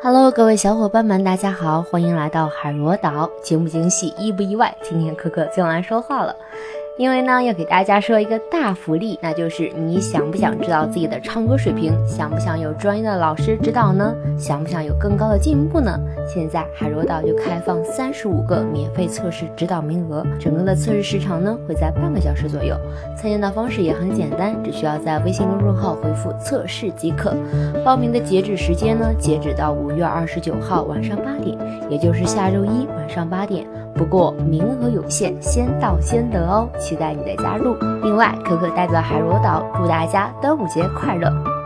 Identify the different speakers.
Speaker 1: Hello，各位小伙伴们，大家好，欢迎来到海螺岛。惊不惊喜，意不意外？今天可可就来说话了。因为呢，要给大家说一个大福利，那就是你想不想知道自己的唱歌水平？想不想有专业的老师指导呢？想不想有更高的进步呢？现在海螺岛就开放三十五个免费测试指导名额，整个的测试时长呢会在半个小时左右。参加的方式也很简单，只需要在微信公众号回复“测试”即可。报名的截止时间呢，截止到五月二十九号晚上八点，也就是下周一晚上八点。不过名额有限，先到先得哦，期待你的加入。另外，可可代表海螺岛祝大家端午节快乐。